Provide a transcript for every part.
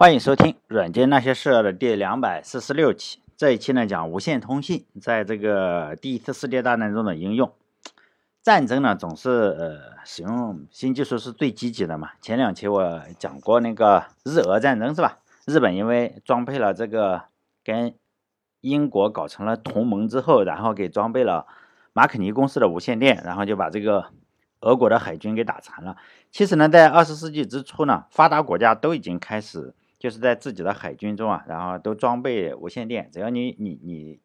欢迎收听《软件那些事》的第两百四十六期。这一期呢，讲无线通信在这个第一次世界大战中的应用。战争呢，总是呃使用新技术是最积极的嘛。前两期我讲过那个日俄战争是吧？日本因为装配了这个跟英国搞成了同盟之后，然后给装备了马可尼公司的无线电，然后就把这个俄国的海军给打残了。其实呢，在二十世纪之初呢，发达国家都已经开始。就是在自己的海军中啊，然后都装备无线电，只要你你你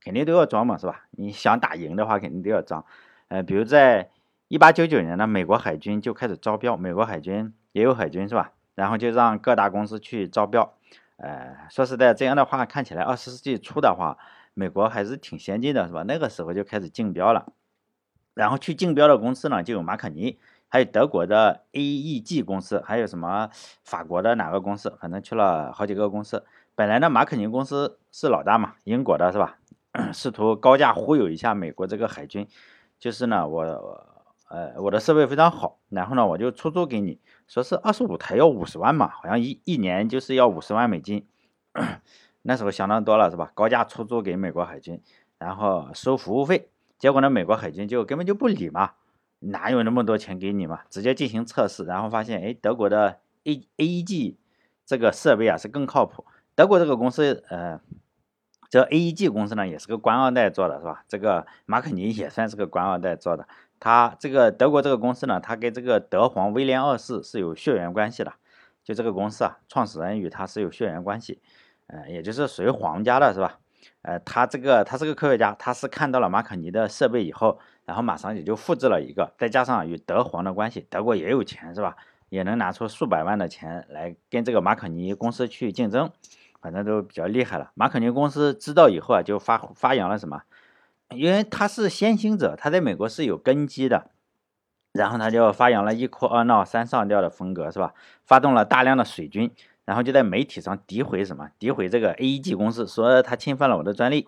肯定都要装嘛，是吧？你想打赢的话，肯定都要装。呃，比如在一八九九年呢，美国海军就开始招标，美国海军也有海军是吧？然后就让各大公司去招标。呃，说实在，这样的话看起来二十世纪初的话，美国还是挺先进的，是吧？那个时候就开始竞标了，然后去竞标的公司呢，就有马可尼。还有德国的 AEG 公司，还有什么法国的哪个公司？反正去了好几个公司。本来呢，马可尼公司是老大嘛，英国的是吧？试图高价忽悠一下美国这个海军，就是呢，我呃我的设备非常好，然后呢我就出租给你，说是二十五台要五十万嘛，好像一一年就是要五十万美金，那时候相当多了是吧？高价出租给美国海军，然后收服务费，结果呢，美国海军就根本就不理嘛。哪有那么多钱给你嘛？直接进行测试，然后发现，哎，德国的 A AEG 这个设备啊是更靠谱。德国这个公司，呃，这 AEG 公司呢也是个官二代做的，是吧？这个马可尼也算是个官二代做的。他这个德国这个公司呢，他跟这个德皇威廉二世是有血缘关系的。就这个公司啊，创始人与他是有血缘关系，呃，也就是属于皇家的，是吧？呃，他这个他是个科学家，他是看到了马可尼的设备以后。然后马上也就复制了一个，再加上与德皇的关系，德国也有钱是吧？也能拿出数百万的钱来跟这个马可尼公司去竞争，反正都比较厉害了。马可尼公司知道以后啊，就发发扬了什么？因为他是先行者，他在美国是有根基的，然后他就发扬了一哭二闹三上吊的风格是吧？发动了大量的水军，然后就在媒体上诋毁什么？诋毁这个 AEG 公司，说他侵犯了我的专利。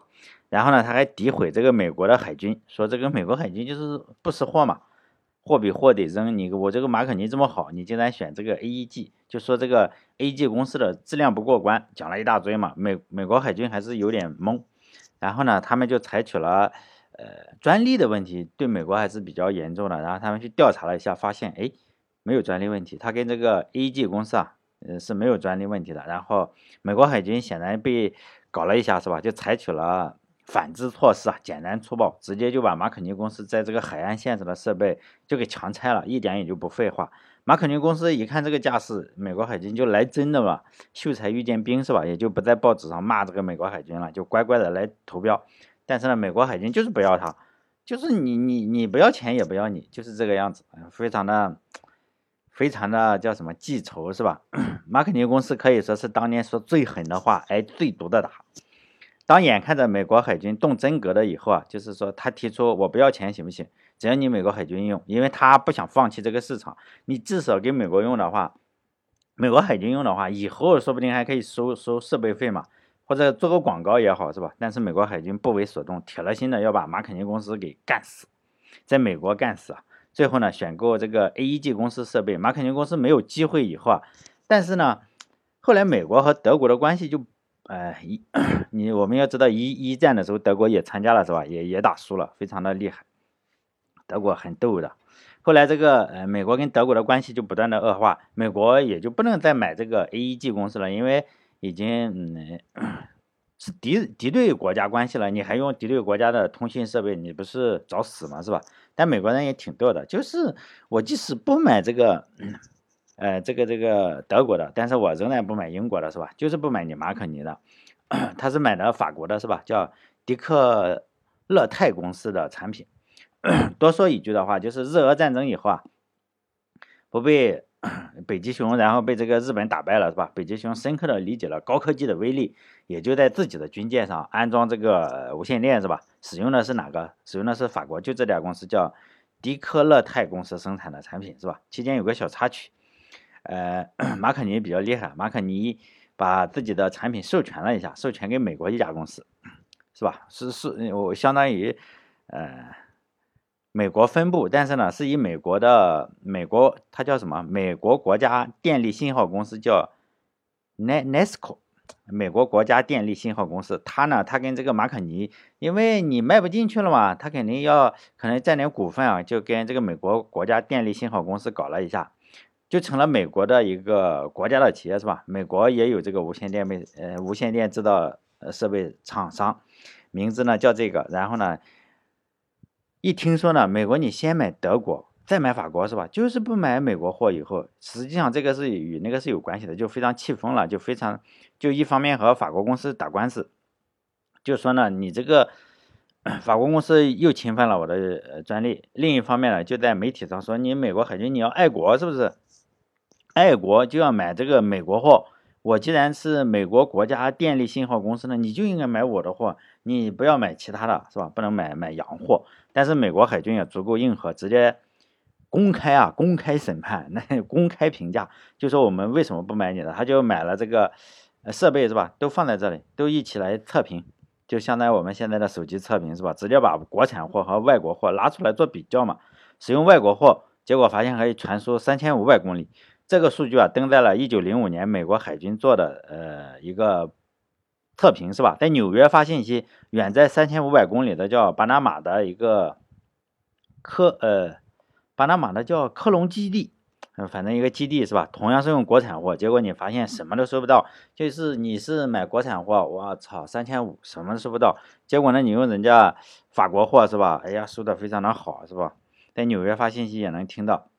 然后呢，他还诋毁这个美国的海军，说这个美国海军就是不识货嘛，货比货得扔。你我这个马可尼这么好，你竟然选这个 AEG，就说这个 AEG 公司的质量不过关，讲了一大堆嘛。美美国海军还是有点懵。然后呢，他们就采取了，呃，专利的问题对美国还是比较严重的。然后他们去调查了一下，发现哎，没有专利问题，他跟这个 AEG 公司啊，呃是没有专利问题的。然后美国海军显然被搞了一下，是吧？就采取了。反制措施啊，简单粗暴，直接就把马可尼公司在这个海岸线上的设备就给强拆了，一点也就不废话。马可尼公司一看这个架势，美国海军就来真的嘛，秀才遇见兵是吧？也就不在报纸上骂这个美国海军了，就乖乖的来投标。但是呢，美国海军就是不要他，就是你你你不要钱也不要你，就是这个样子，非常的非常的叫什么记仇是吧？马可尼公司可以说是当年说最狠的话，挨最毒的打。当眼看着美国海军动真格的以后啊，就是说他提出我不要钱行不行？只要你美国海军用，因为他不想放弃这个市场。你至少给美国用的话，美国海军用的话，以后说不定还可以收收设备费嘛，或者做个广告也好，是吧？但是美国海军不为所动，铁了心的要把马肯尼公司给干死，在美国干死啊！最后呢，选购这个 AEG 公司设备，马肯尼公司没有机会以后啊，但是呢，后来美国和德国的关系就。哎，一 你我们要知道一一战的时候，德国也参加了是吧？也也打输了，非常的厉害。德国很逗的。后来这个呃，美国跟德国的关系就不断的恶化，美国也就不能再买这个 AEG 公司了，因为已经嗯是敌敌对国家关系了，你还用敌对国家的通信设备，你不是找死吗？是吧？但美国人也挺逗的，就是我即使不买这个。呃，这个这个德国的，但是我仍然不买英国的，是吧？就是不买你马可尼的，他是买的法国的，是吧？叫迪克勒泰公司的产品。多说一句的话，就是日俄战争以后啊，不被 北极熊，然后被这个日本打败了，是吧？北极熊深刻的理解了高科技的威力，也就在自己的军舰上安装这个无线电，是吧？使用的是哪个？使用的是法国，就这家公司叫迪克勒泰公司生产的产品，是吧？期间有个小插曲。呃，马可尼比较厉害，马可尼把自己的产品授权了一下，授权给美国一家公司，是吧？是是，我相当于呃美国分部，但是呢，是以美国的美国，它叫什么？美国国家电力信号公司叫，Nesco，美国国家电力信号公司，他呢，他跟这个马可尼，因为你卖不进去了嘛，他肯定要可能占点股份啊，就跟这个美国国家电力信号公司搞了一下，就成了美国的一个国家的企业是吧？美国也有这个无线电备呃无线电制造设备厂商，名字呢叫这个，然后呢，一听说呢，美国你先买德国。再买法国是吧？就是不买美国货以后，实际上这个是与那个是有关系的，就非常气疯了，就非常就一方面和法国公司打官司，就说呢你这个法国公司又侵犯了我的专利，另一方面呢就在媒体上说你美国海军你要爱国是不是？爱国就要买这个美国货，我既然是美国国家电力信号公司呢，你就应该买我的货，你不要买其他的是吧？不能买买洋货。但是美国海军也足够硬核，直接。公开啊，公开审判，那公开评价，就说我们为什么不买你的？他就买了这个设备是吧？都放在这里，都一起来测评，就相当于我们现在的手机测评是吧？直接把国产货和外国货拿出来做比较嘛。使用外国货，结果发现可以传输三千五百公里。这个数据啊，登在了一九零五年美国海军做的呃一个测评是吧？在纽约发信息，远在三千五百公里的叫巴拿马的一个科呃。巴拿马的叫科隆基地，嗯，反正一个基地是吧？同样是用国产货，结果你发现什么都收不到，就是你是买国产货，我操，三千五什么都收不到。结果呢，你用人家法国货是吧？哎呀，收的非常的好是吧？在纽约发信息也能听到。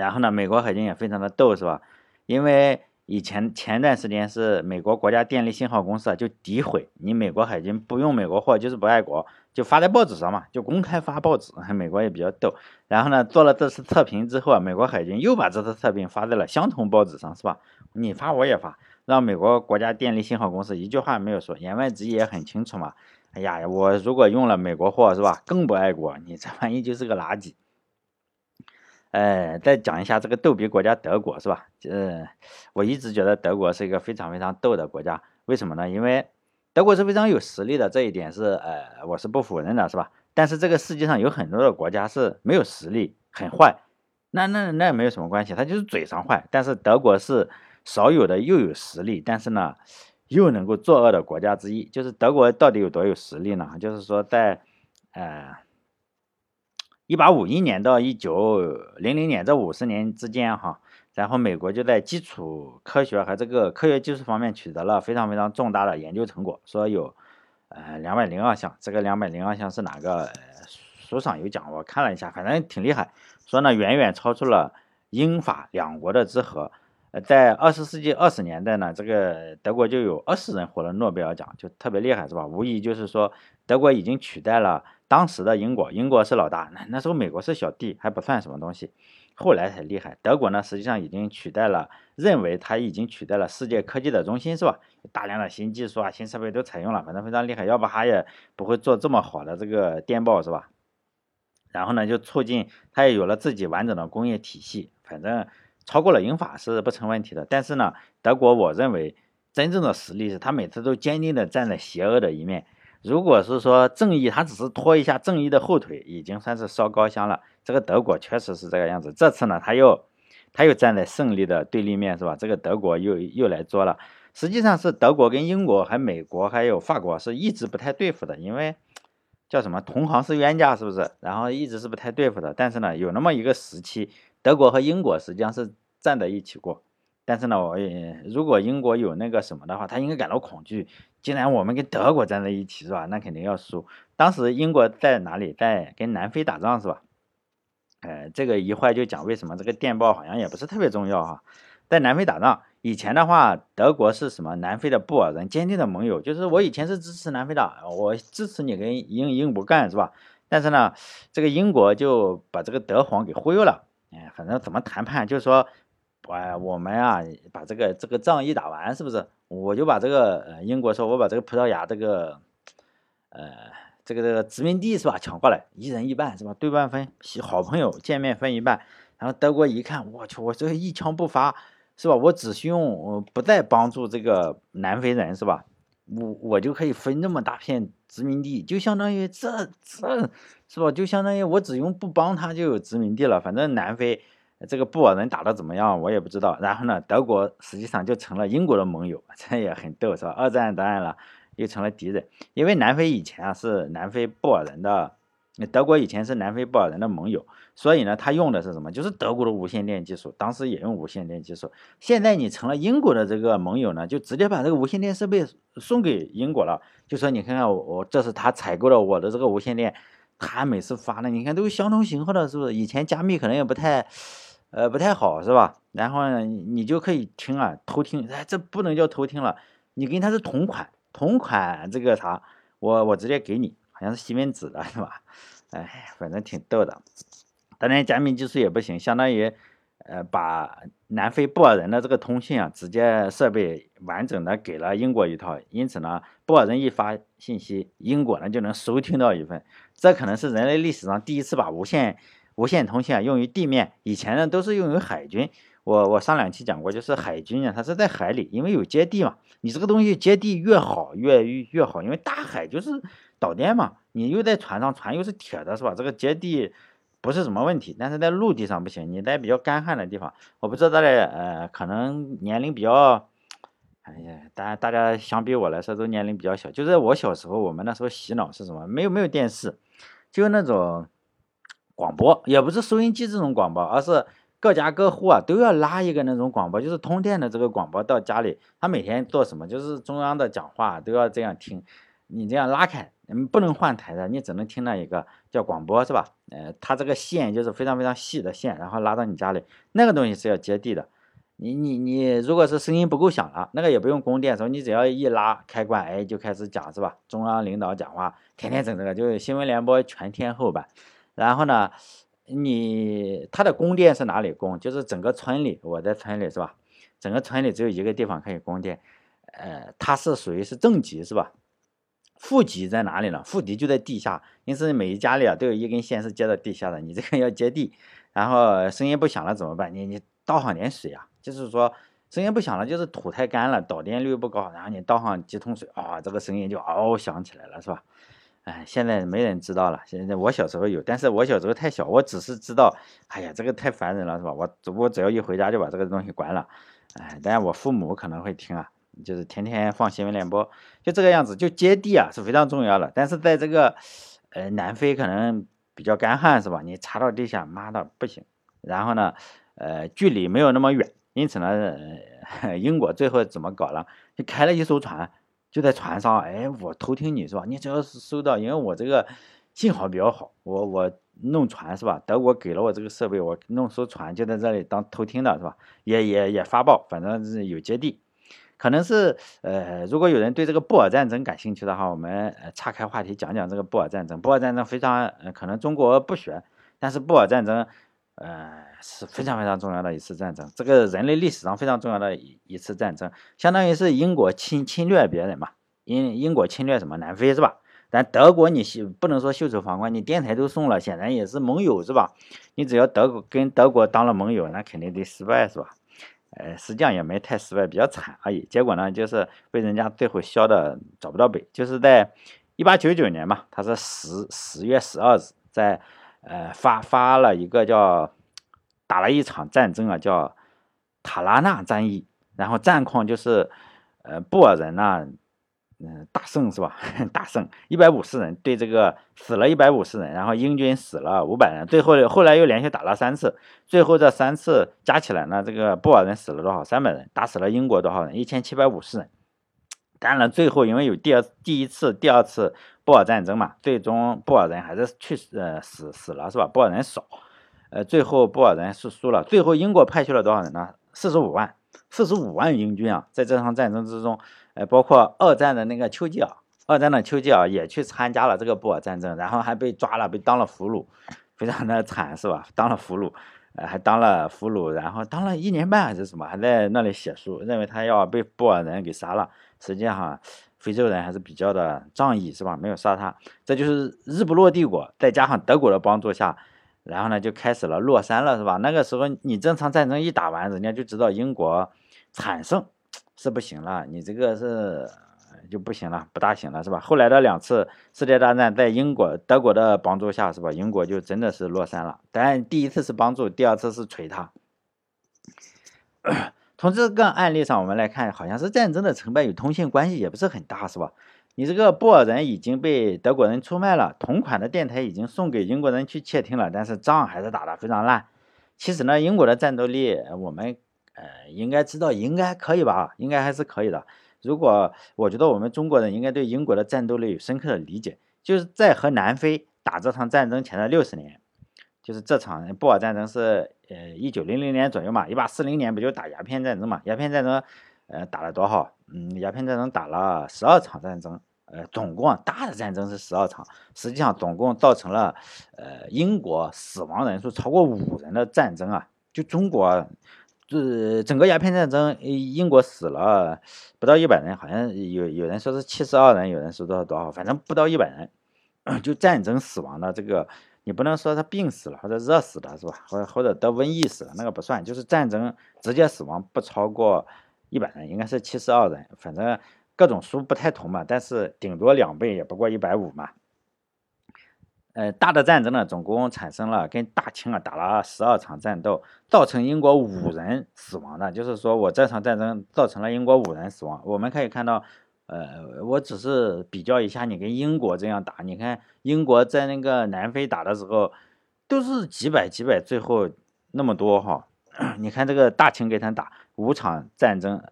然后呢，美国海军也非常的逗是吧？因为以前前段时间是美国国家电力信号公司啊，就诋毁你美国海军不用美国货就是不爱国，就发在报纸上嘛，就公开发报纸。美国也比较逗。然后呢，做了这次测评之后啊，美国海军又把这次测评发在了相同报纸上，是吧？你发我也发，让美国国家电力信号公司一句话没有说，言外之意也很清楚嘛。哎呀，我如果用了美国货是吧，更不爱国，你这玩意就是个垃圾。呃，再讲一下这个逗比国家德国是吧？呃，我一直觉得德国是一个非常非常逗的国家，为什么呢？因为德国是非常有实力的，这一点是呃，我是不否认的，是吧？但是这个世界上有很多的国家是没有实力，很坏，那那那也没有什么关系，他就是嘴上坏。但是德国是少有的又有实力，但是呢又能够作恶的国家之一。就是德国到底有多有实力呢？就是说在呃。一八五一年到一九零零年这五十年之间，哈，然后美国就在基础科学和这个科学技术方面取得了非常非常重大的研究成果，说有呃两百零二项，这个两百零二项是哪个书上有讲？我看了一下，反正挺厉害，说呢远远超出了英法两国的之和。呃，在二十世纪二十年代呢，这个德国就有二十人获了诺贝尔奖，就特别厉害，是吧？无疑就是说德国已经取代了。当时的英国，英国是老大，那那时候美国是小弟，还不算什么东西，后来才厉害。德国呢，实际上已经取代了，认为它已经取代了世界科技的中心，是吧？大量的新技术啊、新设备都采用了，反正非常厉害。要不它也不会做这么好的这个电报，是吧？然后呢，就促进它也有了自己完整的工业体系，反正超过了英法是不成问题的。但是呢，德国我认为真正的实力是，他每次都坚定的站在邪恶的一面。如果是说正义，他只是拖一下正义的后腿，已经算是烧高香了。这个德国确实是这个样子。这次呢，他又他又站在胜利的对立面，是吧？这个德国又又来作了。实际上是德国跟英国、还美国还有法国是一直不太对付的，因为叫什么同行是冤家，是不是？然后一直是不太对付的。但是呢，有那么一个时期，德国和英国实际上是站在一起过。但是呢，我也如果英国有那个什么的话，他应该感到恐惧。既然我们跟德国站在一起，是吧？那肯定要输。当时英国在哪里？在跟南非打仗，是吧？呃，这个一会就讲为什么这个电报好像也不是特别重要哈。在南非打仗以前的话，德国是什么？南非的布尔人坚定的盟友，就是我以前是支持南非的，我支持你跟英英国干，是吧？但是呢，这个英国就把这个德皇给忽悠了。哎，反正怎么谈判，就是说。哎，我们啊，把这个这个仗一打完，是不是？我就把这个呃英国说，我把这个葡萄牙这个呃这个这个殖民地是吧抢过来，一人一半是吧？对半分，好朋友见面分一半。然后德国一看，我去，我这一枪不发是吧？我只需用不再帮助这个南非人是吧？我我就可以分那么大片殖民地，就相当于这这是吧？就相当于我只用不帮他就有殖民地了。反正南非。这个布尔人打的怎么样，我也不知道。然后呢，德国实际上就成了英国的盟友，这也很逗，是吧？二战当然了，又成了敌人，因为南非以前啊是南非布尔人的，德国以前是南非布尔人的盟友，所以呢，他用的是什么？就是德国的无线电技术，当时也用无线电技术。现在你成了英国的这个盟友呢，就直接把这个无线电设备送给英国了，就说你看看我，我这是他采购了我的这个无线电，他每次发的，你看都是相同型号的，是不是？以前加密可能也不太。呃，不太好是吧？然后呢，你就可以听啊，偷听。哎，这不能叫偷听了，你跟他是同款，同款这个啥，我我直接给你，好像是西门子的是吧？哎，反正挺逗的。当然，加密技术也不行，相当于呃，把南非布尔人的这个通信啊，直接设备完整的给了英国一套。因此呢，布尔人一发信息，英国呢就能收听到一份。这可能是人类历史上第一次把无线。无线通信啊，用于地面，以前呢都是用于海军。我我上两期讲过，就是海军啊，它是在海里，因为有接地嘛。你这个东西接地越好越越好，因为大海就是导电嘛。你又在船上，船又是铁的，是吧？这个接地不是什么问题，但是在陆地上不行。你在比较干旱的地方，我不知道大家呃，可能年龄比较，哎呀，大家大家相比我来说都年龄比较小。就是我小时候，我们那时候洗脑是什么？没有没有电视，就那种。广播也不是收音机这种广播，而是各家各户啊都要拉一个那种广播，就是通电的这个广播到家里。他每天做什么？就是中央的讲话都要这样听。你这样拉开，嗯，不能换台的，你只能听那一个叫广播，是吧？呃，它这个线就是非常非常细的线，然后拉到你家里，那个东西是要接地的。你你你，如果是声音不够响了，那个也不用供电，时候你只要一拉开关，哎，就开始讲，是吧？中央领导讲话，天天整这个，就是新闻联播全天候版。然后呢，你它的供电是哪里供？就是整个村里，我在村里是吧？整个村里只有一个地方可以供电，呃，它是属于是正极是吧？负极在哪里呢？负极就在地下，因此每一家里啊都有一根线是接到地下的，你这个要接地。然后声音不响了怎么办？你你倒上点水啊，就是说声音不响了，就是土太干了，导电率不高，然后你倒上几桶水啊，这个声音就嗷响起来了，是吧？哎，现在没人知道了。现在我小时候有，但是我小时候太小，我只是知道，哎呀，这个太烦人了，是吧？我我只要一回家就把这个东西关了。哎，但我父母可能会听啊，就是天天放新闻联播，就这个样子。就接地啊是非常重要的，但是在这个呃南非可能比较干旱，是吧？你插到地下，妈的不行。然后呢，呃，距离没有那么远，因此呢，英国最后怎么搞了？就开了一艘船。就在船上，哎，我偷听你是吧？你只要是收到，因为我这个信号比较好，我我弄船是吧？德国给了我这个设备，我弄艘船就在这里当偷听的是吧？也也也发报，反正是有接地。可能是呃，如果有人对这个布尔战争感兴趣的话，我们岔开话题讲讲这个布尔战争。布尔战争非常呃，可能中国不学，但是布尔战争。呃，是非常非常重要的一次战争，这个人类历史上非常重要的一一次战争，相当于是英国侵侵略别人嘛，英英国侵略什么南非是吧？但德国你不能说袖手旁观，你电台都送了，显然也是盟友是吧？你只要德国跟德国当了盟友，那肯定得失败是吧？呃，实际上也没太失败，比较惨而已。结果呢，就是被人家最后削的找不到北，就是在一八九九年嘛，他是十十月十二日在。呃，发发了一个叫打了一场战争啊，叫塔拉纳战役。然后战况就是，呃，布尔人呢，嗯，大胜是吧？大胜，一百五十人对这个死了一百五十人，然后英军死了五百人。最后后来又连续打了三次，最后这三次加起来呢，这个布尔人死了多少？三百人，打死了英国多少人？一千七百五十人。当然，最后因为有第二、第一次、第二次布尔战争嘛，最终布尔人还是去呃死死了是吧？布尔人少，呃，最后布尔人是输了。最后英国派去了多少人呢？四十五万，四十五万英军啊，在这场战争之中，呃，包括二战的那个丘吉尔，二战的丘吉尔也去参加了这个布尔战争，然后还被抓了，被当了俘虏，非常的惨是吧？当了俘虏，呃，还当了俘虏，然后当了一年半还是什么，还在那里写书，认为他要被布尔人给杀了。实际上，非洲人还是比较的仗义，是吧？没有杀他，这就是日不落帝国，再加上德国的帮助下，然后呢就开始了落山了，是吧？那个时候你正常战争一打完，人家就知道英国惨胜是不行了，你这个是就不行了，不大行了，是吧？后来的两次世界大战，在英国、德国的帮助下，是吧？英国就真的是落山了。但第一次是帮助，第二次是锤他。从这个案例上，我们来看，好像是战争的成败与通信关系也不是很大，是吧？你这个布尔人已经被德国人出卖了，同款的电台已经送给英国人去窃听了，但是仗还是打得非常烂。其实呢，英国的战斗力，我们呃应该知道，应该可以吧？应该还是可以的。如果我觉得我们中国人应该对英国的战斗力有深刻的理解，就是在和南非打这场战争前的六十年，就是这场布尔战争是呃一九零零年左右嘛，一八四零年不就打鸦片战争嘛？鸦片战争呃打了多少？嗯，鸦片战争打了十二场战争，呃，总共大的战争是十二场，实际上总共造成了呃英国死亡人数超过五人的战争啊，就中国。是整个鸦片战争，英国死了不到一百人，好像有有人说是七十二人，有人说多少多少，反正不到一百人。就战争死亡的这个，你不能说他病死了或者热死的，是吧？或者或者得瘟疫死了，那个不算。就是战争直接死亡不超过一百人，应该是七十二人。反正各种书不太同嘛，但是顶多两倍也不过一百五嘛。呃，大的战争呢，总共产生了跟大清啊打了十二场战斗，造成英国五人死亡的，就是说我这场战争造成了英国五人死亡。我们可以看到，呃，我只是比较一下，你跟英国这样打，你看英国在那个南非打的时候，都是几百几百，最后那么多哈。你看这个大清给他打五场战争，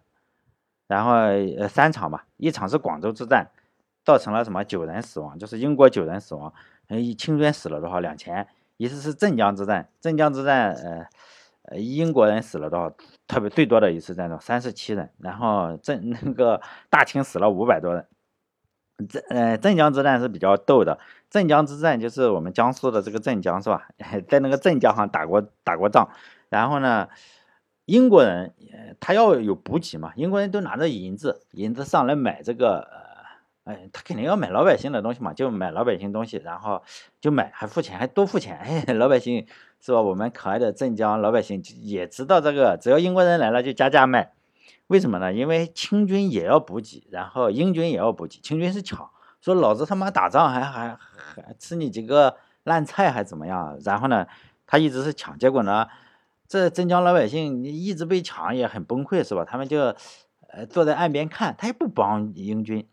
然后呃三场吧，一场是广州之战，造成了什么九人死亡，就是英国九人死亡。哎，清军死了多少？两千。一次是镇江之战，镇江之战，呃，英国人死了多少？特别最多的一次战斗，三十七人。然后镇 那个大清死了五百多人。镇呃镇江之战是比较逗的。镇江之战就是我们江苏的这个镇江是吧？在那个镇江上打过打过仗。然后呢，英国人他要有补给嘛，英国人都拿着银子，银子上来买这个。哎，他肯定要买老百姓的东西嘛，就买老百姓东西，然后就买，还付钱，还多付钱。哎，老百姓是吧？我们可爱的镇江老百姓也知道这个，只要英国人来了就加价卖。为什么呢？因为清军也要补给，然后英军也要补给，清军是抢，说老子他妈打仗还还还吃你几个烂菜还怎么样？然后呢，他一直是抢，结果呢，这镇江老百姓一直被抢也很崩溃，是吧？他们就呃坐在岸边看，他也不帮英军。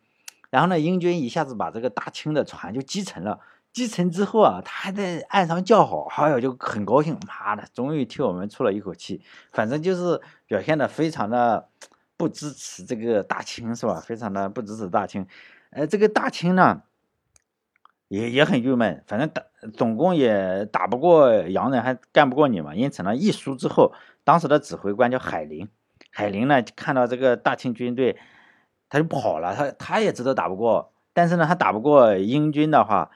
然后呢，英军一下子把这个大清的船就击沉了。击沉之后啊，他还在岸上叫好，好友就很高兴。妈的，终于替我们出了一口气。反正就是表现的非常的不支持这个大清，是吧？非常的不支持大清。呃，这个大清呢，也也很郁闷。反正打总共也打不过洋人，还干不过你嘛。因此呢，一输之后，当时的指挥官叫海林。海林呢，看到这个大清军队。他就跑了，他他也知道打不过，但是呢，他打不过英军的话，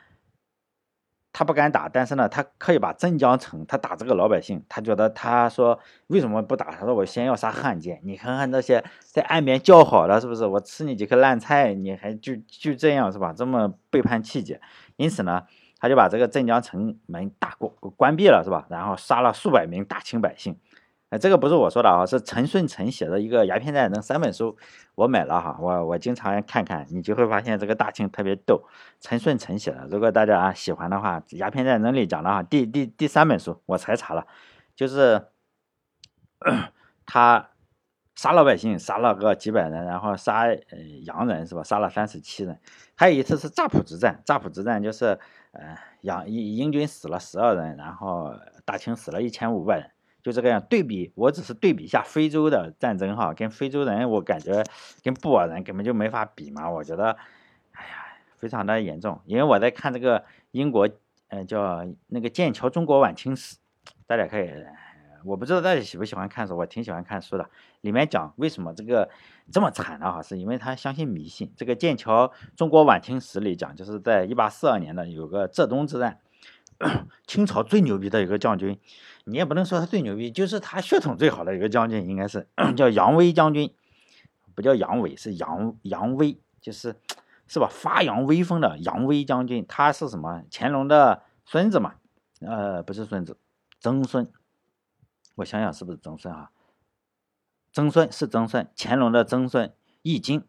他不敢打。但是呢，他可以把镇江城，他打这个老百姓，他觉得他说为什么不打？他说我先要杀汉奸。你看看那些在岸边叫好了，是不是？我吃你几颗烂菜，你还就就这样是吧？这么背叛气节。因此呢，他就把这个镇江城门大关关闭了，是吧？然后杀了数百名大清百姓。哎，这个不是我说的啊，是陈顺成写的一个《鸦片战争》三本书，我买了哈，我我经常看看，你就会发现这个大清特别逗。陈顺成写的，如果大家啊喜欢的话，《鸦片战争》里讲的哈，第第第三本书我才查了，就是 他杀老百姓，杀了个几百人，然后杀呃洋人是吧？杀了三十七人。还有一次是乍浦之战，乍浦之战就是呃洋英英军死了十二人，然后大清死了一千五百人。就这个样对比，我只是对比一下非洲的战争哈，跟非洲人我感觉跟布尔人根本就没法比嘛。我觉得，哎呀，非常的严重。因为我在看这个英国，呃，叫那个《剑桥中国晚清史》，大家可以，我不知道大家喜不喜欢看书，我挺喜欢看书的。里面讲为什么这个这么惨的哈，是因为他相信迷信。这个《剑桥中国晚清史》里讲，就是在一八四二年的有个浙东之战，清朝最牛逼的一个将军。你也不能说他最牛逼，就是他血统最好的一个将军，应该是 叫杨威将军，不叫杨伟，是杨杨威，就是是吧？发扬威风的杨威将军，他是什么？乾隆的孙子嘛？呃，不是孙子，曾孙。我想想是不是曾孙啊？曾孙是曾孙，乾隆的曾孙，易经。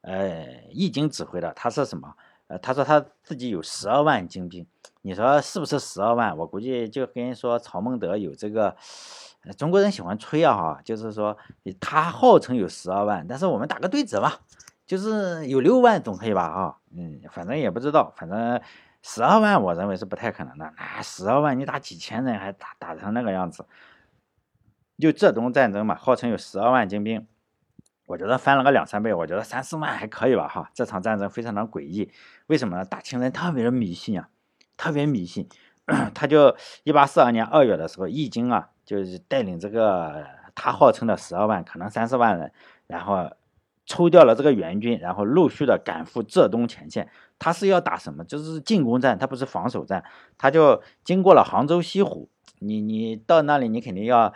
呃，易经指挥的，他是什么？呃，他说他自己有十二万精兵，你说是不是十二万？我估计就跟你说曹孟德有这个，中国人喜欢吹啊，就是说他号称有十二万，但是我们打个对折吧，就是有六万总可以吧啊？嗯，反正也不知道，反正十二万我认为是不太可能的。那十二万你打几千人还打打成那个样子？就浙东战争嘛，号称有十二万精兵。我觉得翻了个两三倍，我觉得三四万还可以吧，哈，这场战争非常的诡异，为什么呢？大清人特别的迷信啊，特别迷信，他就一八四二年二月的时候，易经啊，就是带领这个他号称的十二万，可能三四万人，然后抽调了这个援军，然后陆续的赶赴浙东前线，他是要打什么？就是进攻战，他不是防守战，他就经过了杭州西湖，你你到那里，你肯定要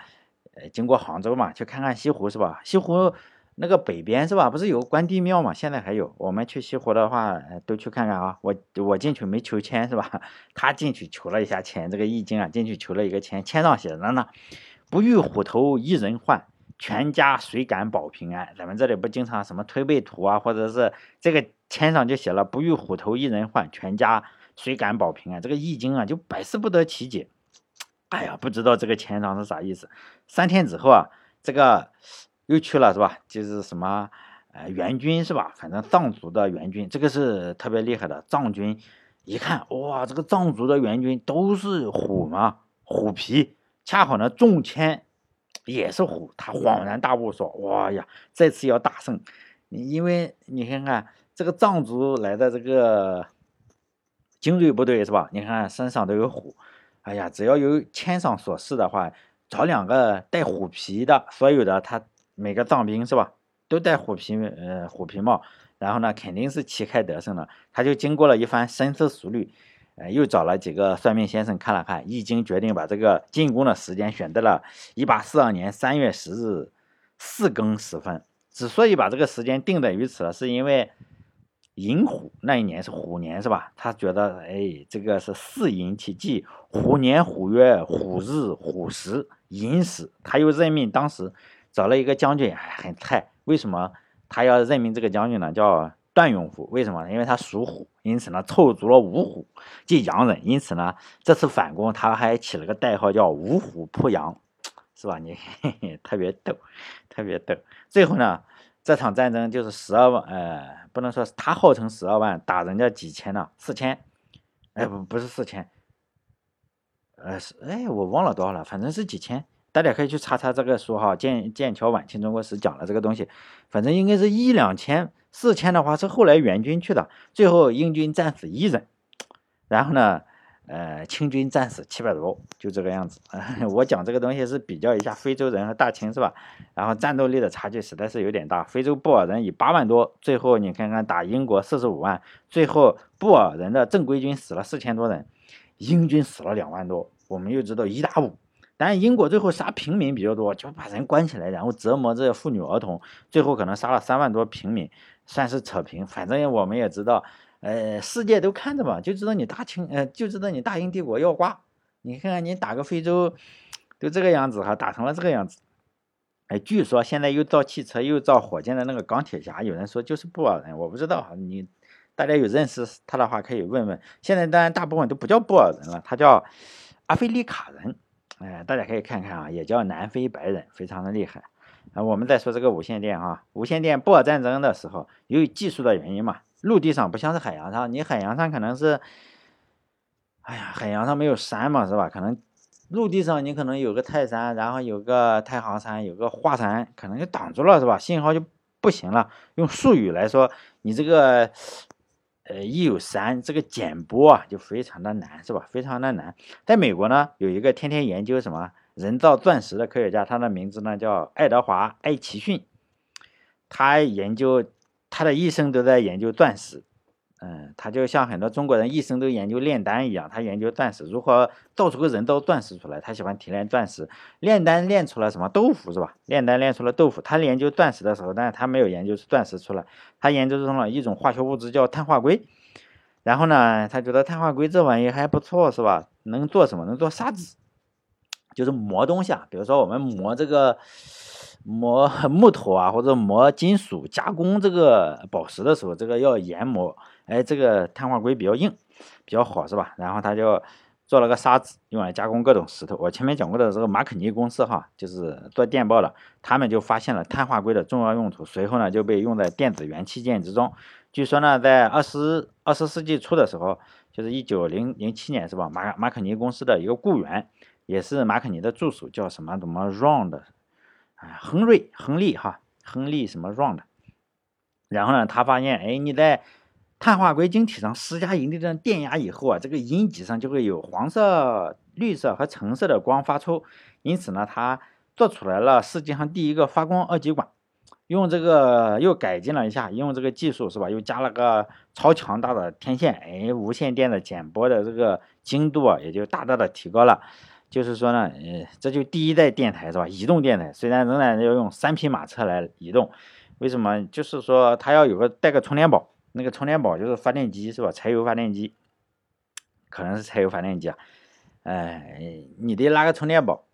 呃经过杭州嘛，去看看西湖是吧？西湖。那个北边是吧？不是有关帝庙嘛？现在还有。我们去西湖的话，都去看看啊。我我进去没求签是吧？他进去求了一下签。这个易经啊，进去求了一个签，签上写着呢：“不遇虎头一人患，全家谁敢保平安？”咱们这里不经常什么推背图啊，或者是这个签上就写了“不遇虎头一人患，全家谁敢保平安？”这个易经啊，就百思不得其解。哎呀，不知道这个签上是啥意思。三天之后啊，这个。又去了是吧？就是什么呃援军是吧？反正藏族的援军，这个是特别厉害的藏军。一看哇，这个藏族的援军都是虎嘛，虎皮，恰好呢中签也是虎，他恍然大悟说：哇呀，这次要大胜！因为你看看这个藏族来的这个精锐部队是吧？你看身上都有虎，哎呀，只要有签上所示的话，找两个带虎皮的，所有的他。每个藏兵是吧，都戴虎皮呃虎皮帽，然后呢，肯定是旗开得胜的。他就经过了一番深思熟虑，呃，又找了几个算命先生看了看，易经决定把这个进攻的时间选在了1842年3月10日四更时分。之所以把这个时间定在于此，是因为寅虎那一年是虎年是吧？他觉得哎，这个是四寅其忌，虎年虎月虎日虎时寅时，他又任命当时。找了一个将军，很菜。为什么他要任命这个将军呢？叫段永福。为什么呢？因为他属虎，因此呢凑足了五虎，即洋人。因此呢，这次反攻他还起了个代号叫五虎扑羊，是吧？你嘿嘿特别逗，特别逗。最后呢，这场战争就是十二万，呃，不能说他号称十二万，打人家几千呢？四千？哎，不，不是四千，呃，是，哎，我忘了多少了，反正是几千。大家可以去查查这个书哈，《剑剑桥晚清中国史》讲了这个东西，反正应该是一两千，四千的话是后来援军去的，最后英军战死一人，然后呢，呃，清军战死七百多，就这个样子。我讲这个东西是比较一下非洲人和大清是吧？然后战斗力的差距实在是有点大，非洲布尔人以八万多，最后你看看打英国四十五万，最后布尔人的正规军死了四千多人，英军死了两万多，我们又知道一打五。但英国最后杀平民比较多，就把人关起来，然后折磨这些妇女儿童，最后可能杀了三万多平民，算是扯平。反正我们也知道，呃，世界都看着嘛，就知道你大清，呃，就知道你大英帝国要挂。你看看你打个非洲，都这个样子哈，打成了这个样子。哎，据说现在又造汽车又造火箭的那个钢铁侠，有人说就是布尔人，我不知道。你大家有认识他的话可以问问。现在当然大部分都不叫布尔人了，他叫阿非利卡人。哎，大家可以看看啊，也叫南非白人，非常的厉害。啊，我们再说这个无线电啊，无线电布尔战争的时候，由于技术的原因嘛，陆地上不像是海洋上，你海洋上可能是，哎呀，海洋上没有山嘛，是吧？可能陆地上你可能有个泰山，然后有个太行山，有个华山，可能就挡住了，是吧？信号就不行了。用术语来说，你这个。呃，一有山，这个减波啊就非常的难，是吧？非常的难。在美国呢，有一个天天研究什么人造钻石的科学家，他的名字呢叫爱德华·艾奇逊，他研究，他的一生都在研究钻石。嗯，他就像很多中国人一生都研究炼丹一样，他研究钻石如何造出个人造钻石出来。他喜欢提炼钻石，炼丹炼出了什么豆腐是吧？炼丹炼出了豆腐。他研究钻石的时候，但是他没有研究出钻石出来，他研究出了一种化学物质叫碳化硅。然后呢，他觉得碳化硅这玩意还不错是吧？能做什么？能做砂纸，就是磨东西啊。比如说我们磨这个 磨木头啊，或者磨金属加工这个宝石的时候，这个要研磨，哎，这个碳化硅比较硬，比较好，是吧？然后他就做了个沙子，用来加工各种石头。我前面讲过的这个马可尼公司哈，就是做电报的，他们就发现了碳化硅的重要用途，随后呢就被用在电子元器件之中。据说呢，在二十二十世纪初的时候，就是一九零零七年，是吧？马马可尼公司的一个雇员，也是马可尼的助手，叫什么什么 Round。啊，亨瑞、亨利哈，亨利什么 round，然后呢，他发现，哎，你在碳化硅晶体上施加一定的电压以后啊，这个阴极上就会有黄色、绿色和橙色的光发出，因此呢，他做出来了世界上第一个发光二极管，用这个又改进了一下，用这个技术是吧？又加了个超强大的天线，哎，无线电的减波的这个精度啊，也就大大的提高了。就是说呢，呃，这就第一代电台是吧？移动电台虽然仍然要用三匹马车来移动，为什么？就是说它要有个带个充电宝，那个充电宝就是发电机是吧？柴油发电机，可能是柴油发电机啊。哎，你得拉个充电宝，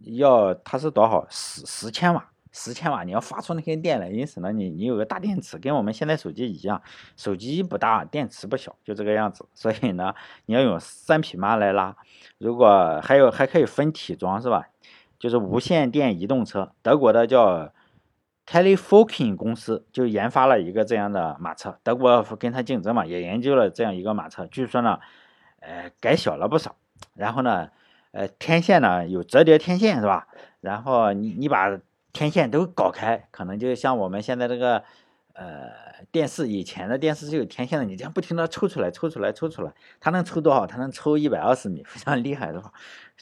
要它是多少？十十千瓦。十千瓦，你要发出那些电来，因此呢，你你有个大电池，跟我们现在手机一样，手机不大，电池不小，就这个样子。所以呢，你要用三匹马来拉。如果还有还可以分体装，是吧？就是无线电移动车，德国的叫 t e l e f o k i n 公司就研发了一个这样的马车，德国跟他竞争嘛，也研究了这样一个马车。据说呢，呃，改小了不少。然后呢，呃，天线呢有折叠天线，是吧？然后你你把天线都搞开，可能就像我们现在这个，呃，电视以前的电视是有天线的，你这样不停的抽出来、抽出来、抽出来，它能抽多少？它能抽一百二十米，非常厉害，的话？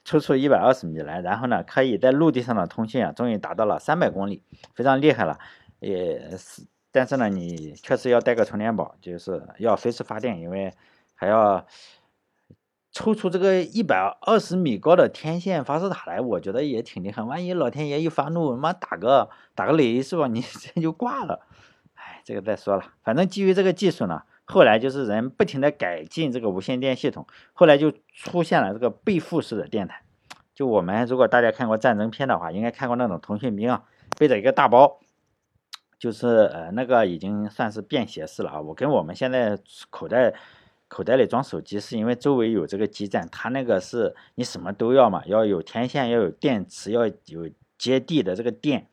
抽出一百二十米来，然后呢，可以在陆地上的通信啊，终于达到了三百公里，非常厉害了。也是，但是呢，你确实要带个充电宝，就是要随时发电，因为还要。抽出这个一百二十米高的天线发射塔来，我觉得也挺厉害。万一老天爷一发怒，妈打个打个雷是吧？你这就挂了。哎，这个再说了。反正基于这个技术呢，后来就是人不停的改进这个无线电系统，后来就出现了这个背负式的电台。就我们如果大家看过战争片的话，应该看过那种通讯兵啊，背着一个大包，就是呃那个已经算是便携式了啊。我跟我们现在口袋。口袋里装手机是因为周围有这个基站，它那个是你什么都要嘛，要有天线，要有电池，要有接地的这个电，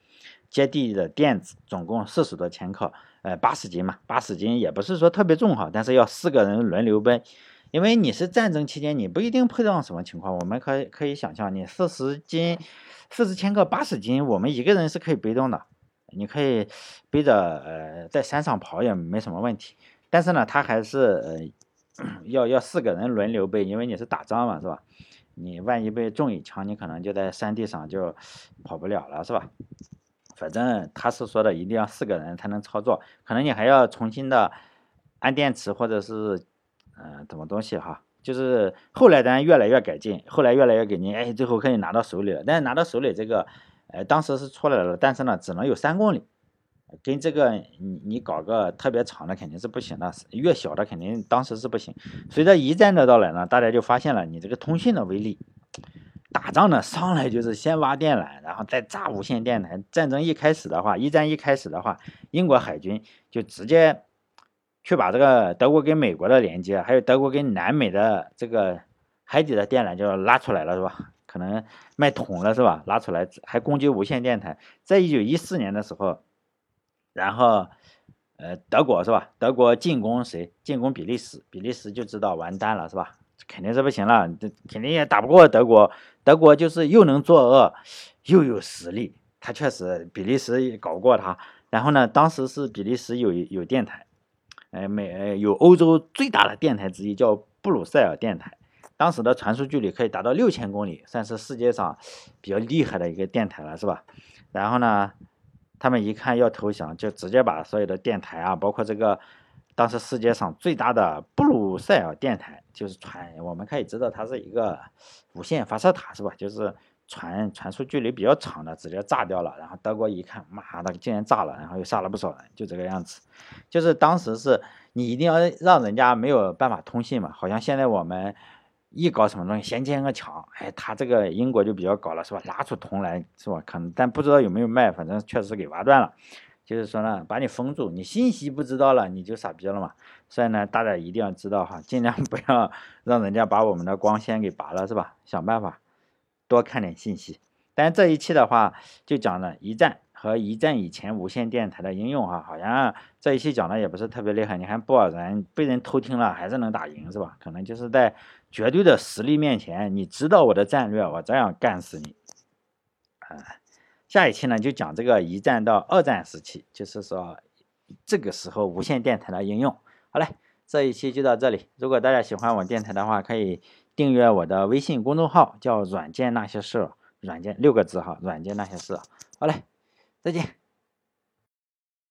接地的电子，总共四十多千克，呃，八十斤嘛，八十斤也不是说特别重哈，但是要四个人轮流背，因为你是战争期间，你不一定碰到什么情况，我们可以可以想象，你四十斤，四十千克，八十斤，我们一个人是可以背动的，你可以背着呃在山上跑也没什么问题，但是呢，它还是呃。要要四个人轮流背，因为你是打仗嘛，是吧？你万一被中一枪，你可能就在山地上就 跑不了了，是吧？反正他是说的，一定要四个人才能操作，可能你还要重新的安电池或者是嗯什么东西哈。就是后来咱越来越改进，后来越来越改进，哎，最后可以拿到手里了。但是拿到手里这个，呃，当时是出来了，但是呢，只能有三公里。跟这个你你搞个特别长的肯定是不行的，越小的肯定当时是不行。随着一战的到来呢，大家就发现了你这个通讯的威力。打仗呢上来就是先挖电缆，然后再炸无线电台。战争一开始的话，一战一开始的话，英国海军就直接去把这个德国跟美国的连接，还有德国跟南美的这个海底的电缆就拉出来了，是吧？可能卖桶了，是吧？拉出来还攻击无线电台。在一九一四年的时候。然后，呃，德国是吧？德国进攻谁？进攻比利时，比利时就知道完蛋了是吧？肯定是不行了，这肯定也打不过德国。德国就是又能作恶，又有实力。他确实，比利时搞过他。然后呢，当时是比利时有有电台，呃，美有欧洲最大的电台之一，叫布鲁塞尔电台。当时的传输距离可以达到六千公里，算是世界上比较厉害的一个电台了，是吧？然后呢？他们一看要投降，就直接把所有的电台啊，包括这个当时世界上最大的布鲁塞尔电台，就是传，我们可以知道它是一个无线发射塔，是吧？就是传传输距离比较长的，直接炸掉了。然后德国一看，妈的，竟然炸了，然后又杀了不少人，就这个样子。就是当时是你一定要让人家没有办法通信嘛，好像现在我们一搞什么东西先建个墙，哎，他这个英国就比较搞了，是吧？拉出铜来，是吧？可能但不知道有没有卖，反正确实给挖断了。就是说呢，把你封住，你信息不知道了，你就傻逼了嘛。所以呢，大家一定要知道哈，尽量不要让人家把我们的光纤给拔了，是吧？想办法多看点信息。但这一期的话，就讲了一战和一战以前无线电台的应用哈，好像这一期讲的也不是特别厉害。你看布尔人被人偷听了，还是能打赢，是吧？可能就是在绝对的实力面前，你知道我的战略，我这样干死你。啊，下一期呢就讲这个一战到二战时期，就是说这个时候无线电台的应用。好嘞，这一期就到这里。如果大家喜欢我电台的话，可以订阅我的微信公众号，叫“软件那些事”。软件六个字哈，软件那些事，好嘞，再见。